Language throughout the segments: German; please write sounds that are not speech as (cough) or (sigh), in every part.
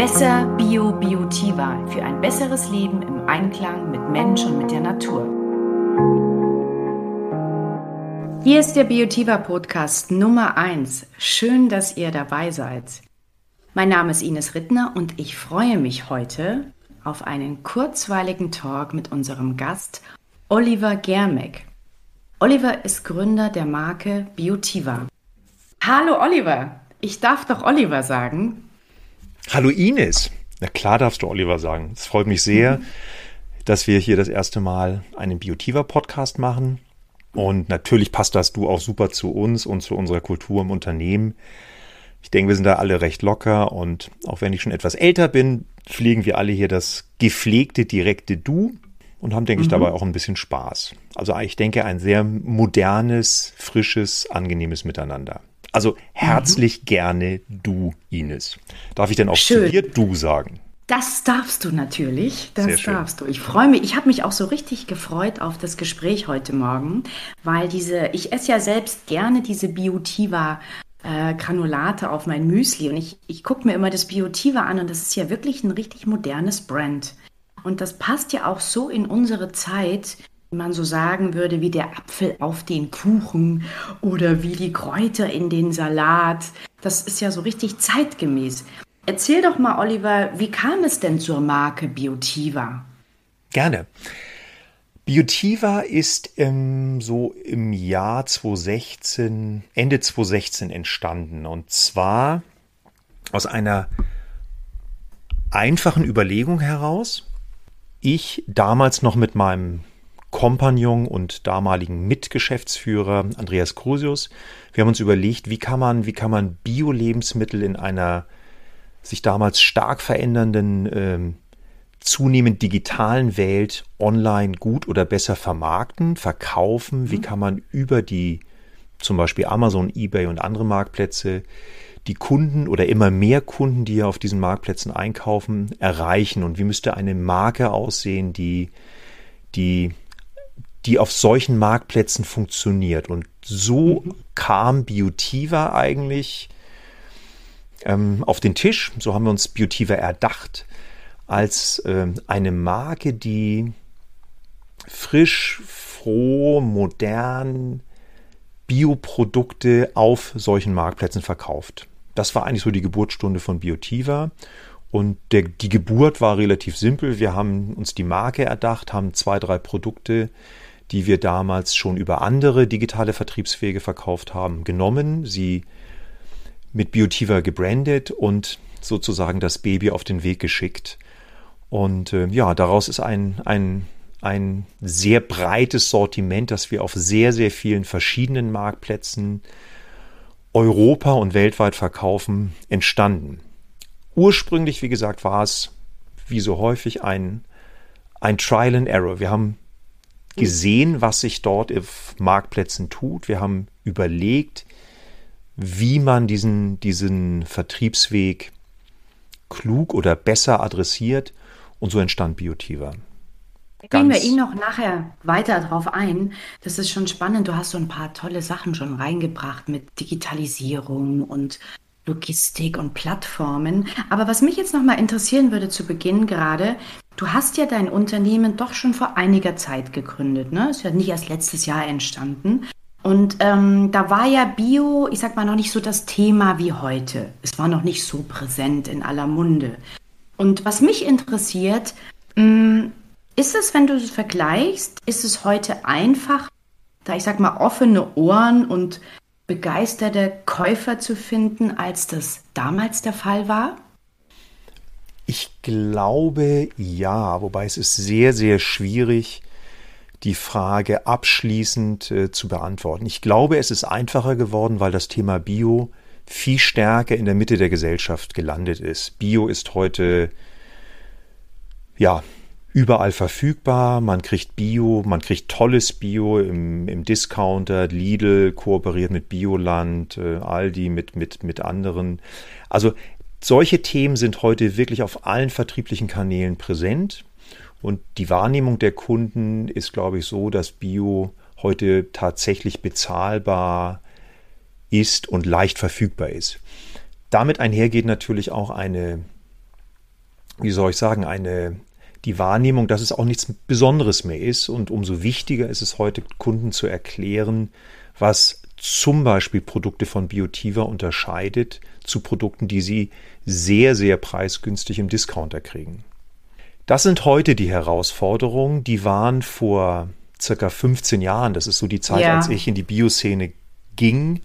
Besser Bio Biotiva für ein besseres Leben im Einklang mit Mensch und mit der Natur. Hier ist der Biotiva Podcast Nummer 1. Schön, dass ihr dabei seid. Mein Name ist Ines Rittner und ich freue mich heute auf einen kurzweiligen Talk mit unserem Gast Oliver Germeck. Oliver ist Gründer der Marke Biotiva. Hallo Oliver, ich darf doch Oliver sagen. Hallo Ines. Na klar darfst du Oliver sagen. Es freut mich sehr, mhm. dass wir hier das erste Mal einen Biotiva-Podcast machen. Und natürlich passt das du auch super zu uns und zu unserer Kultur im Unternehmen. Ich denke, wir sind da alle recht locker und auch wenn ich schon etwas älter bin, pflegen wir alle hier das gepflegte, direkte Du und haben, denke mhm. ich, dabei auch ein bisschen Spaß. Also ich denke, ein sehr modernes, frisches, angenehmes Miteinander. Also herzlich mhm. gerne du, Ines. Darf ich denn auch Schön. zu dir du sagen? Das darfst du natürlich. Das darfst du. Ich freue mich. Ich habe mich auch so richtig gefreut auf das Gespräch heute Morgen, weil diese, ich esse ja selbst gerne diese Biotiva äh, Granulate auf mein Müsli und ich, ich gucke mir immer das Biotiva an und das ist ja wirklich ein richtig modernes Brand. Und das passt ja auch so in unsere Zeit, man so sagen würde, wie der Apfel auf den Kuchen oder wie die Kräuter in den Salat. Das ist ja so richtig zeitgemäß. Erzähl doch mal, Oliver, wie kam es denn zur Marke Biotiva? Gerne. Biotiva ist ähm, so im Jahr 2016, Ende 2016 entstanden. Und zwar aus einer einfachen Überlegung heraus. Ich damals noch mit meinem Kompagnon und damaligen Mitgeschäftsführer Andreas Crusius. Wir haben uns überlegt, wie kann man, wie kann man Bio-Lebensmittel in einer sich damals stark verändernden, ähm, zunehmend digitalen Welt online gut oder besser vermarkten, verkaufen? Mhm. Wie kann man über die zum Beispiel Amazon, eBay und andere Marktplätze die Kunden oder immer mehr Kunden, die ja auf diesen Marktplätzen einkaufen, erreichen? Und wie müsste eine Marke aussehen, die, die die auf solchen Marktplätzen funktioniert. Und so mhm. kam Biotiva eigentlich ähm, auf den Tisch. So haben wir uns Biotiva erdacht als ähm, eine Marke, die frisch, froh, modern Bioprodukte auf solchen Marktplätzen verkauft. Das war eigentlich so die Geburtsstunde von Biotiva. Und der, die Geburt war relativ simpel. Wir haben uns die Marke erdacht, haben zwei, drei Produkte die wir damals schon über andere digitale Vertriebswege verkauft haben, genommen, sie mit Biotiva gebrandet und sozusagen das Baby auf den Weg geschickt. Und äh, ja, daraus ist ein, ein, ein sehr breites Sortiment, das wir auf sehr, sehr vielen verschiedenen Marktplätzen Europa und weltweit verkaufen, entstanden. Ursprünglich, wie gesagt, war es, wie so häufig, ein, ein Trial and Error. Wir haben gesehen, was sich dort auf Marktplätzen tut. Wir haben überlegt, wie man diesen, diesen Vertriebsweg klug oder besser adressiert. Und so entstand Biotiva. Gehen wir ihn noch nachher weiter drauf ein. Das ist schon spannend. Du hast so ein paar tolle Sachen schon reingebracht mit Digitalisierung und Logistik und Plattformen. Aber was mich jetzt noch mal interessieren würde zu Beginn gerade, du hast ja dein Unternehmen doch schon vor einiger Zeit gegründet, ne? Ist ja nicht erst letztes Jahr entstanden. Und ähm, da war ja Bio, ich sag mal, noch nicht so das Thema wie heute. Es war noch nicht so präsent in aller Munde. Und was mich interessiert, hm, ist es, wenn du es vergleichst, ist es heute einfach, da ich sag mal offene Ohren und begeisterte Käufer zu finden, als das damals der Fall war? Ich glaube ja, wobei es ist sehr, sehr schwierig, die Frage abschließend äh, zu beantworten. Ich glaube, es ist einfacher geworden, weil das Thema Bio viel stärker in der Mitte der Gesellschaft gelandet ist. Bio ist heute ja überall verfügbar. Man kriegt Bio, man kriegt tolles Bio im, im Discounter. Lidl kooperiert mit Bioland, äh, Aldi mit, mit, mit anderen. Also solche Themen sind heute wirklich auf allen vertrieblichen Kanälen präsent. Und die Wahrnehmung der Kunden ist, glaube ich, so, dass Bio heute tatsächlich bezahlbar ist und leicht verfügbar ist. Damit einhergeht natürlich auch eine wie soll ich sagen, eine, die Wahrnehmung, dass es auch nichts Besonderes mehr ist. Und umso wichtiger ist es heute, Kunden zu erklären, was zum Beispiel Produkte von Biotiva unterscheidet zu Produkten, die sie sehr, sehr preisgünstig im Discounter kriegen. Das sind heute die Herausforderungen, die waren vor circa 15 Jahren, das ist so die Zeit, ja. als ich in die Bioszene ging,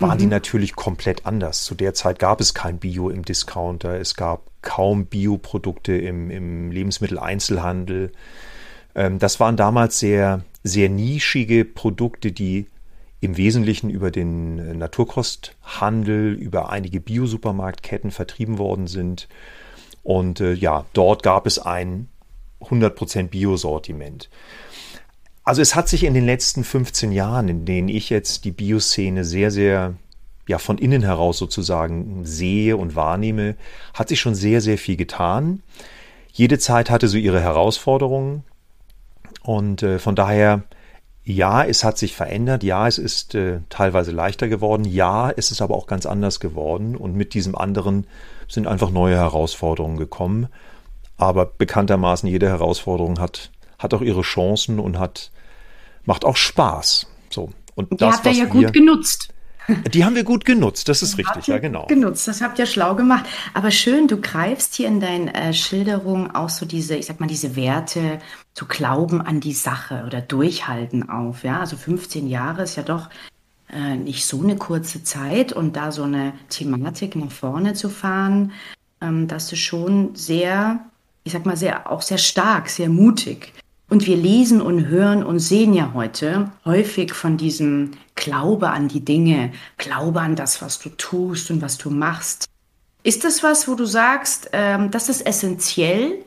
waren mhm. die natürlich komplett anders. Zu der Zeit gab es kein Bio im Discounter, es gab kaum Bioprodukte im, im Lebensmitteleinzelhandel. Ähm, das waren damals sehr, sehr nischige Produkte, die im Wesentlichen über den äh, Naturkosthandel, über einige Biosupermarktketten vertrieben worden sind. Und äh, ja, dort gab es ein 100% Biosortiment. Also es hat sich in den letzten 15 Jahren, in denen ich jetzt die Bioszene sehr, sehr ja von innen heraus sozusagen sehe und wahrnehme, hat sich schon sehr, sehr viel getan. Jede Zeit hatte so ihre Herausforderungen und äh, von daher ja, es hat sich verändert, ja, es ist äh, teilweise leichter geworden, ja, es ist aber auch ganz anders geworden und mit diesem anderen sind einfach neue Herausforderungen gekommen. Aber bekanntermaßen jede Herausforderung hat, hat auch ihre Chancen und hat macht auch Spaß. So. Und die das, habt ihr ja gut genutzt. Die haben wir gut genutzt, das ist richtig, ja genau. Genutzt, das habt ihr schlau gemacht. Aber schön, du greifst hier in deinen äh, Schilderungen auch so diese, ich sag mal, diese Werte, zu glauben an die Sache oder durchhalten auf. Ja, also 15 Jahre ist ja doch äh, nicht so eine kurze Zeit und da so eine Thematik nach vorne zu fahren, ähm, das ist schon sehr, ich sag mal, sehr, auch sehr stark, sehr mutig. Und wir lesen und hören und sehen ja heute häufig von diesem Glaube an die Dinge, Glaube an das, was du tust und was du machst. Ist das was, wo du sagst, ähm, das ist essentiell,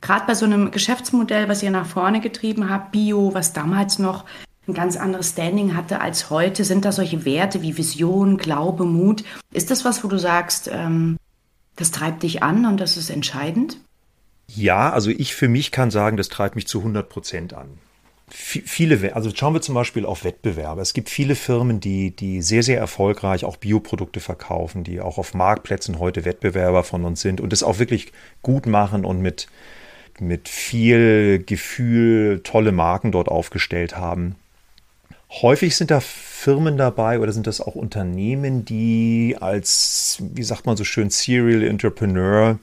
gerade bei so einem Geschäftsmodell, was ihr nach vorne getrieben habt, Bio, was damals noch ein ganz anderes Standing hatte als heute, sind da solche Werte wie Vision, Glaube, Mut? Ist das was, wo du sagst, ähm, das treibt dich an und das ist entscheidend? Ja, also ich für mich kann sagen, das treibt mich zu 100 Prozent an. Viele, also schauen wir zum Beispiel auf Wettbewerbe. Es gibt viele Firmen, die, die sehr, sehr erfolgreich auch Bioprodukte verkaufen, die auch auf Marktplätzen heute Wettbewerber von uns sind und es auch wirklich gut machen und mit, mit viel Gefühl tolle Marken dort aufgestellt haben. Häufig sind da Firmen dabei oder sind das auch Unternehmen, die als, wie sagt man so schön, Serial Entrepreneur,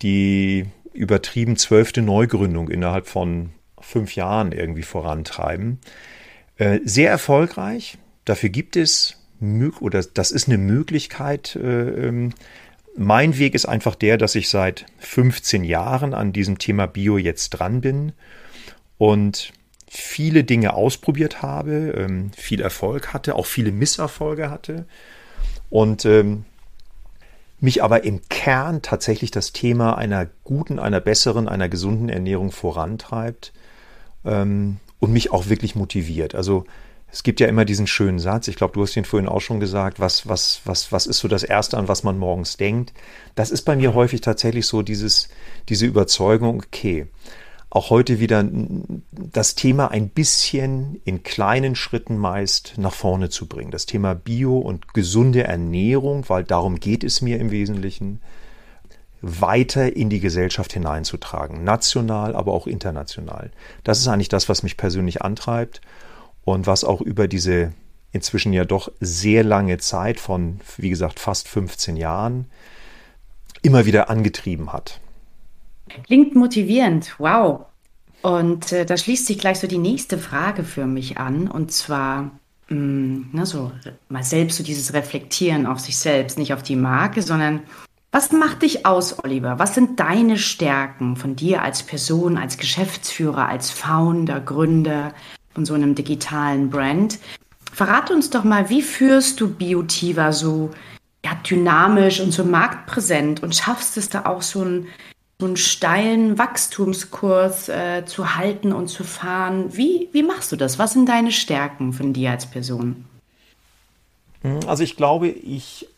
die übertrieben zwölfte Neugründung innerhalb von fünf Jahren irgendwie vorantreiben. Äh, sehr erfolgreich. Dafür gibt es oder das ist eine Möglichkeit. Äh, ähm, mein Weg ist einfach der, dass ich seit 15 Jahren an diesem Thema Bio jetzt dran bin und viele Dinge ausprobiert habe, ähm, viel Erfolg hatte, auch viele Misserfolge hatte und ähm, mich aber im Kern tatsächlich das Thema einer guten, einer besseren, einer gesunden Ernährung vorantreibt ähm, und mich auch wirklich motiviert. Also es gibt ja immer diesen schönen Satz, ich glaube, du hast ihn vorhin auch schon gesagt, was, was, was, was ist so das Erste, an was man morgens denkt? Das ist bei mir häufig tatsächlich so dieses, diese Überzeugung, okay, auch heute wieder das Thema ein bisschen in kleinen Schritten meist nach vorne zu bringen. Das Thema Bio und gesunde Ernährung, weil darum geht es mir im Wesentlichen, weiter in die Gesellschaft hineinzutragen. National, aber auch international. Das ist eigentlich das, was mich persönlich antreibt und was auch über diese inzwischen ja doch sehr lange Zeit von, wie gesagt, fast 15 Jahren immer wieder angetrieben hat. Klingt motivierend, wow. Und äh, da schließt sich gleich so die nächste Frage für mich an, und zwar, mh, mm, ne, so mal selbst so dieses Reflektieren auf sich selbst, nicht auf die Marke, sondern was macht dich aus, Oliver? Was sind deine Stärken von dir als Person, als Geschäftsführer, als Founder, Gründer von so einem digitalen Brand? Verrate uns doch mal, wie führst du Biotiva so ja, dynamisch und so marktpräsent und schaffst es da auch so, ein, so einen steilen Wachstumskurs äh, zu halten und zu fahren? Wie, wie machst du das? Was sind deine Stärken von dir als Person? Also ich glaube, ich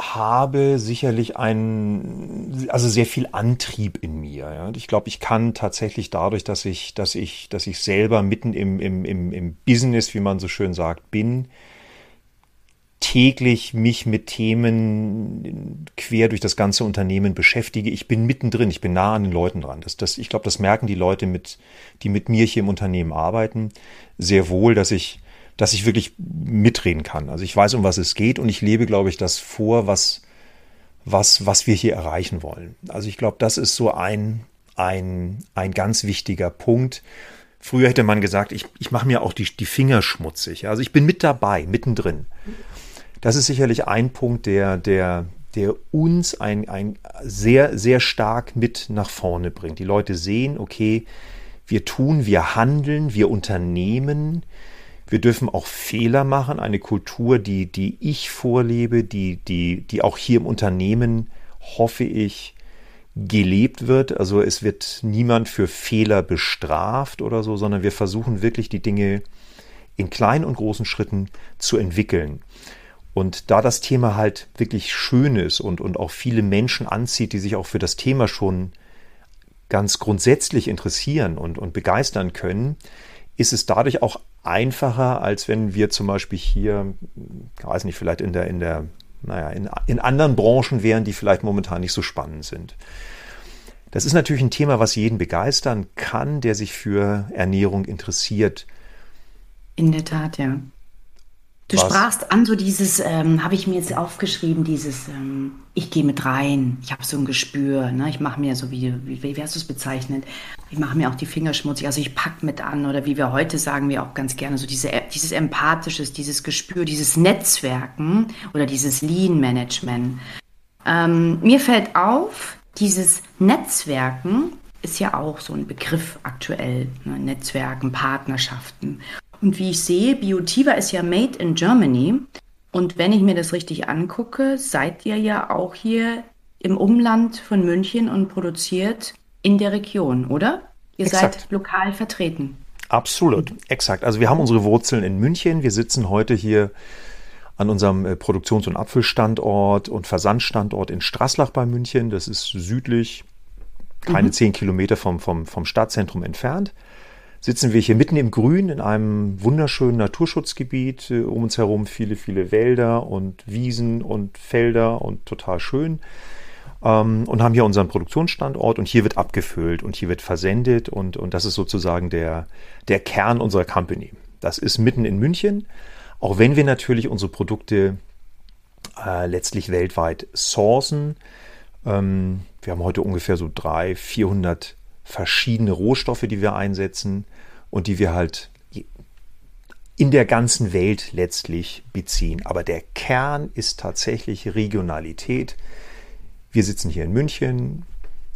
habe sicherlich ein, also sehr viel Antrieb in mir. Ja. Ich glaube, ich kann tatsächlich dadurch, dass ich, dass ich, dass ich selber mitten im, im, im, im Business, wie man so schön sagt, bin, täglich mich mit Themen quer durch das ganze Unternehmen beschäftige. Ich bin mittendrin, ich bin nah an den Leuten dran. Das, das, ich glaube, das merken die Leute, mit, die mit mir hier im Unternehmen arbeiten, sehr wohl, dass ich, dass ich wirklich mitreden kann. Also ich weiß, um was es geht und ich lebe, glaube ich, das vor, was, was, was wir hier erreichen wollen. Also ich glaube, das ist so ein, ein, ein ganz wichtiger Punkt. Früher hätte man gesagt, ich, ich mache mir auch die, die Finger schmutzig. Also ich bin mit dabei, mittendrin. Das ist sicherlich ein Punkt, der, der, der uns ein, ein sehr, sehr stark mit nach vorne bringt. Die Leute sehen, okay, wir tun, wir handeln, wir unternehmen, wir dürfen auch Fehler machen. Eine Kultur, die, die ich vorlebe, die, die, die auch hier im Unternehmen, hoffe ich, gelebt wird. Also es wird niemand für Fehler bestraft oder so, sondern wir versuchen wirklich die Dinge in kleinen und großen Schritten zu entwickeln. Und da das Thema halt wirklich schön ist und, und auch viele Menschen anzieht, die sich auch für das Thema schon ganz grundsätzlich interessieren und, und begeistern können, ist es dadurch auch einfacher, als wenn wir zum Beispiel hier, ich weiß nicht, vielleicht in der, in der, naja, in, in anderen Branchen wären, die vielleicht momentan nicht so spannend sind. Das ist natürlich ein Thema, was jeden begeistern kann, der sich für Ernährung interessiert. In der Tat, ja. Du Was? sprachst an, so dieses, ähm, habe ich mir jetzt aufgeschrieben, dieses, ähm, ich gehe mit rein, ich habe so ein Gespür, ne? ich mache mir so, wie, wie, wie hast du es bezeichnet, ich mache mir auch die Finger schmutzig, also ich pack mit an oder wie wir heute sagen, wir auch ganz gerne, so diese, dieses Empathisches, dieses Gespür, dieses Netzwerken oder dieses Lean-Management. Ähm, mir fällt auf, dieses Netzwerken ist ja auch so ein Begriff aktuell, ne? Netzwerken, Partnerschaften. Und wie ich sehe, Biotiva ist ja made in Germany. Und wenn ich mir das richtig angucke, seid ihr ja auch hier im Umland von München und produziert in der Region, oder? Ihr Exakt. seid lokal vertreten. Absolut, exakt. Also wir haben unsere Wurzeln in München. Wir sitzen heute hier an unserem äh, Produktions- und Apfelstandort und Versandstandort in Straßlach bei München. Das ist südlich, keine mhm. zehn Kilometer vom, vom, vom Stadtzentrum entfernt sitzen wir hier mitten im Grün in einem wunderschönen Naturschutzgebiet. Äh, um uns herum viele, viele Wälder und Wiesen und Felder und total schön. Ähm, und haben hier unseren Produktionsstandort und hier wird abgefüllt und hier wird versendet und, und das ist sozusagen der, der Kern unserer Company. Das ist mitten in München, auch wenn wir natürlich unsere Produkte äh, letztlich weltweit sourcen. Ähm, wir haben heute ungefähr so 300, 400 verschiedene Rohstoffe, die wir einsetzen und die wir halt in der ganzen Welt letztlich beziehen. Aber der Kern ist tatsächlich Regionalität. Wir sitzen hier in München.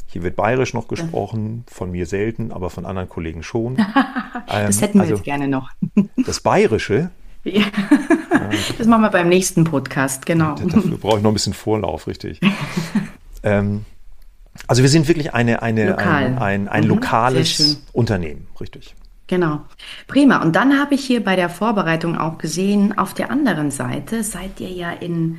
Hier wird bayerisch noch gesprochen, von mir selten, aber von anderen Kollegen schon. (laughs) das ähm, hätten wir also, jetzt gerne noch. das Bayerische? Ja. Das machen wir beim nächsten Podcast, genau. Dafür brauche ich noch ein bisschen Vorlauf, richtig. (laughs) ähm, also wir sind wirklich eine, eine, Lokal. ein, ein, ein mhm, lokales Unternehmen, richtig. Genau. Prima. Und dann habe ich hier bei der Vorbereitung auch gesehen, auf der anderen Seite seid ihr ja in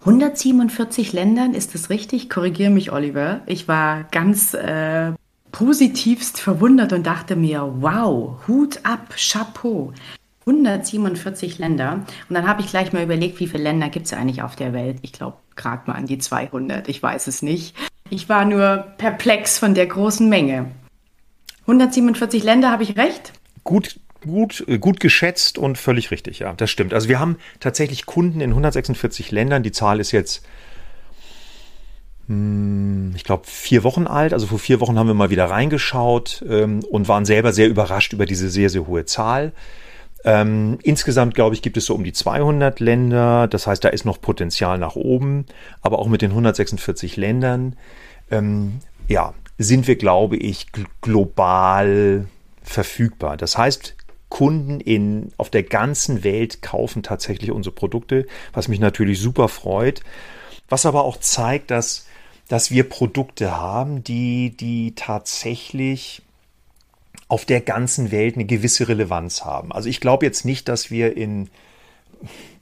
147 Ländern, ist das richtig? Korrigiere mich, Oliver. Ich war ganz äh, positivst verwundert und dachte mir, wow, Hut ab, Chapeau. 147 Länder. Und dann habe ich gleich mal überlegt, wie viele Länder gibt es eigentlich auf der Welt? Ich glaube, gerade mal an die 200. Ich weiß es nicht. Ich war nur perplex von der großen Menge. 147 Länder, habe ich recht? Gut, gut, äh, gut geschätzt und völlig richtig, ja, das stimmt. Also wir haben tatsächlich Kunden in 146 Ländern. Die Zahl ist jetzt, hm, ich glaube, vier Wochen alt. Also vor vier Wochen haben wir mal wieder reingeschaut ähm, und waren selber sehr überrascht über diese sehr, sehr hohe Zahl. Ähm, insgesamt, glaube ich, gibt es so um die 200 Länder. Das heißt, da ist noch Potenzial nach oben. Aber auch mit den 146 Ländern, ähm, ja, sind wir, glaube ich, global verfügbar. Das heißt, Kunden in, auf der ganzen Welt kaufen tatsächlich unsere Produkte, was mich natürlich super freut. Was aber auch zeigt, dass, dass wir Produkte haben, die, die tatsächlich auf der ganzen Welt eine gewisse Relevanz haben. Also ich glaube jetzt nicht, dass wir in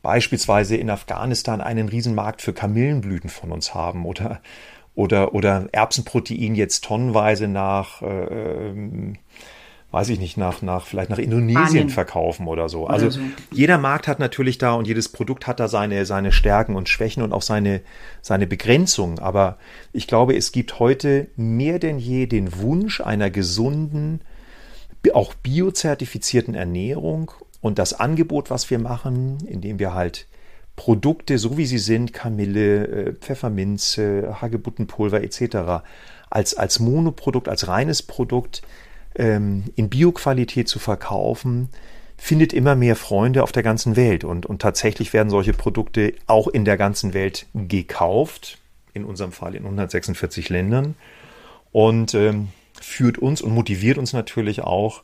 beispielsweise in Afghanistan einen Riesenmarkt für Kamillenblüten von uns haben oder oder oder Erbsenprotein jetzt tonnenweise nach äh, weiß ich nicht, nach, nach vielleicht nach Indonesien Spanien. verkaufen oder so. Also oder so. jeder Markt hat natürlich da und jedes Produkt hat da seine, seine Stärken und Schwächen und auch seine, seine Begrenzungen. Aber ich glaube, es gibt heute mehr denn je den Wunsch einer gesunden, auch biozertifizierten Ernährung und das Angebot, was wir machen, indem wir halt Produkte, so wie sie sind, Kamille, äh, Pfefferminze, Hagebuttenpulver etc., als, als Monoprodukt, als reines Produkt ähm, in Bioqualität zu verkaufen, findet immer mehr Freunde auf der ganzen Welt. Und, und tatsächlich werden solche Produkte auch in der ganzen Welt gekauft, in unserem Fall in 146 Ländern. Und ähm, führt uns und motiviert uns natürlich auch,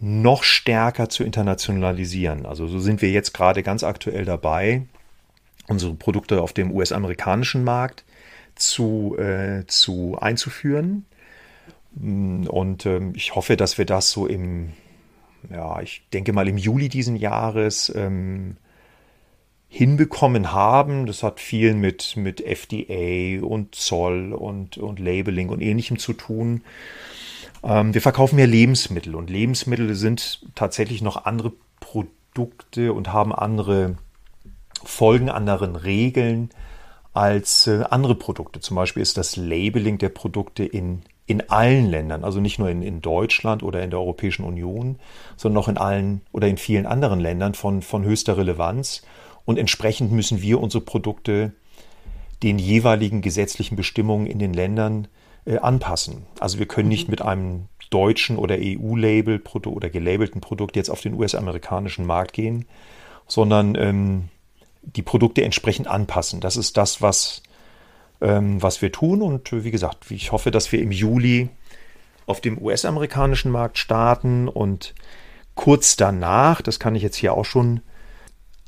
noch stärker zu internationalisieren. Also so sind wir jetzt gerade ganz aktuell dabei, unsere Produkte auf dem US-amerikanischen Markt zu, äh, zu einzuführen. Und ähm, ich hoffe, dass wir das so im, ja, ich denke mal im Juli diesen Jahres ähm, hinbekommen haben. Das hat viel mit, mit FDA und Zoll und, und Labeling und ähnlichem zu tun. Ähm, wir verkaufen ja Lebensmittel und Lebensmittel sind tatsächlich noch andere Produkte und haben andere Folgen, anderen Regeln als äh, andere Produkte. Zum Beispiel ist das Labeling der Produkte in in allen Ländern, also nicht nur in, in Deutschland oder in der Europäischen Union, sondern auch in allen oder in vielen anderen Ländern von, von höchster Relevanz. Und entsprechend müssen wir unsere Produkte den jeweiligen gesetzlichen Bestimmungen in den Ländern äh, anpassen. Also wir können nicht mhm. mit einem deutschen oder EU-Label oder gelabelten Produkt jetzt auf den US-amerikanischen Markt gehen, sondern ähm, die Produkte entsprechend anpassen. Das ist das, was ähm, was wir tun. Und wie gesagt, ich hoffe, dass wir im Juli auf dem US-amerikanischen Markt starten und kurz danach, das kann ich jetzt hier auch schon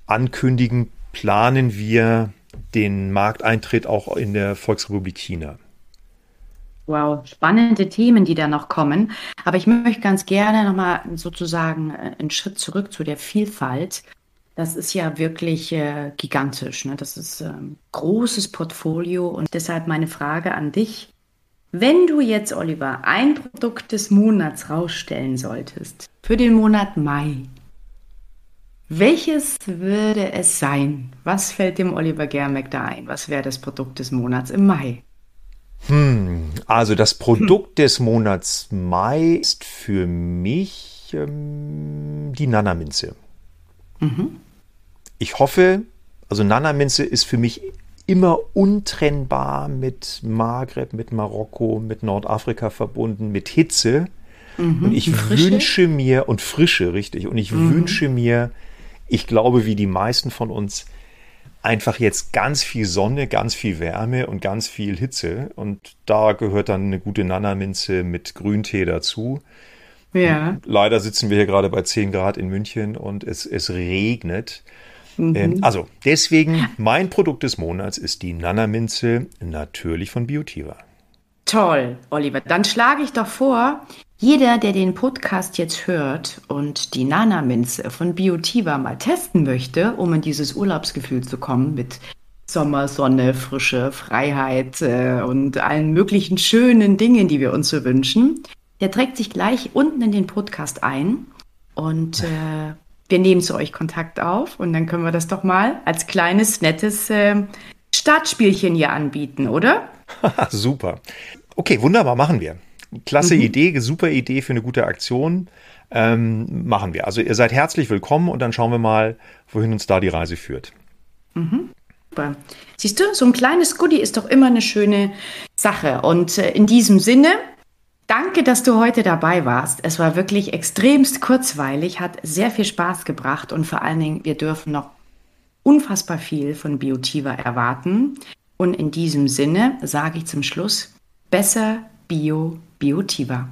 ankündigen, planen wir den Markteintritt auch in der Volksrepublik China. Wow, spannende Themen, die da noch kommen. Aber ich möchte ganz gerne nochmal sozusagen äh, einen Schritt zurück zu der Vielfalt das ist ja wirklich äh, gigantisch. Ne? Das ist ein ähm, großes Portfolio und deshalb meine Frage an dich. Wenn du jetzt, Oliver, ein Produkt des Monats rausstellen solltest für den Monat Mai, welches würde es sein? Was fällt dem Oliver Germeck da ein? Was wäre das Produkt des Monats im Mai? Hm, also das Produkt hm. des Monats Mai ist für mich ähm, die Nanaminze. Mhm ich hoffe, also Nana-Minze ist für mich immer untrennbar mit Maghreb, mit Marokko, mit Nordafrika verbunden, mit Hitze. Mhm, und ich wünsche mir, und Frische, richtig, und ich mhm. wünsche mir, ich glaube, wie die meisten von uns, einfach jetzt ganz viel Sonne, ganz viel Wärme und ganz viel Hitze. Und da gehört dann eine gute Nana-Minze mit Grüntee dazu. Ja. Leider sitzen wir hier gerade bei 10 Grad in München und es, es regnet. Ähm, mhm. also deswegen, mein Produkt des Monats ist die Nana-Minze, natürlich von Biotiva. Toll, Oliver. Dann schlage ich doch vor, jeder, der den Podcast jetzt hört und die Nana-Minze von Biotiva mal testen möchte, um in dieses Urlaubsgefühl zu kommen mit Sommer, Sonne, Frische, Freiheit äh, und allen möglichen schönen Dingen, die wir uns so wünschen, der trägt sich gleich unten in den Podcast ein und äh, wir nehmen zu euch Kontakt auf und dann können wir das doch mal als kleines, nettes äh, Startspielchen hier anbieten, oder? (laughs) super. Okay, wunderbar, machen wir. Klasse mhm. Idee, super Idee für eine gute Aktion. Ähm, machen wir. Also ihr seid herzlich willkommen und dann schauen wir mal, wohin uns da die Reise führt. Mhm. Super. Siehst du, so ein kleines Goodie ist doch immer eine schöne Sache. Und äh, in diesem Sinne Danke, dass du heute dabei warst. Es war wirklich extremst kurzweilig, hat sehr viel Spaß gebracht und vor allen Dingen, wir dürfen noch unfassbar viel von Biotiva erwarten. Und in diesem Sinne sage ich zum Schluss, besser Bio Biotiva.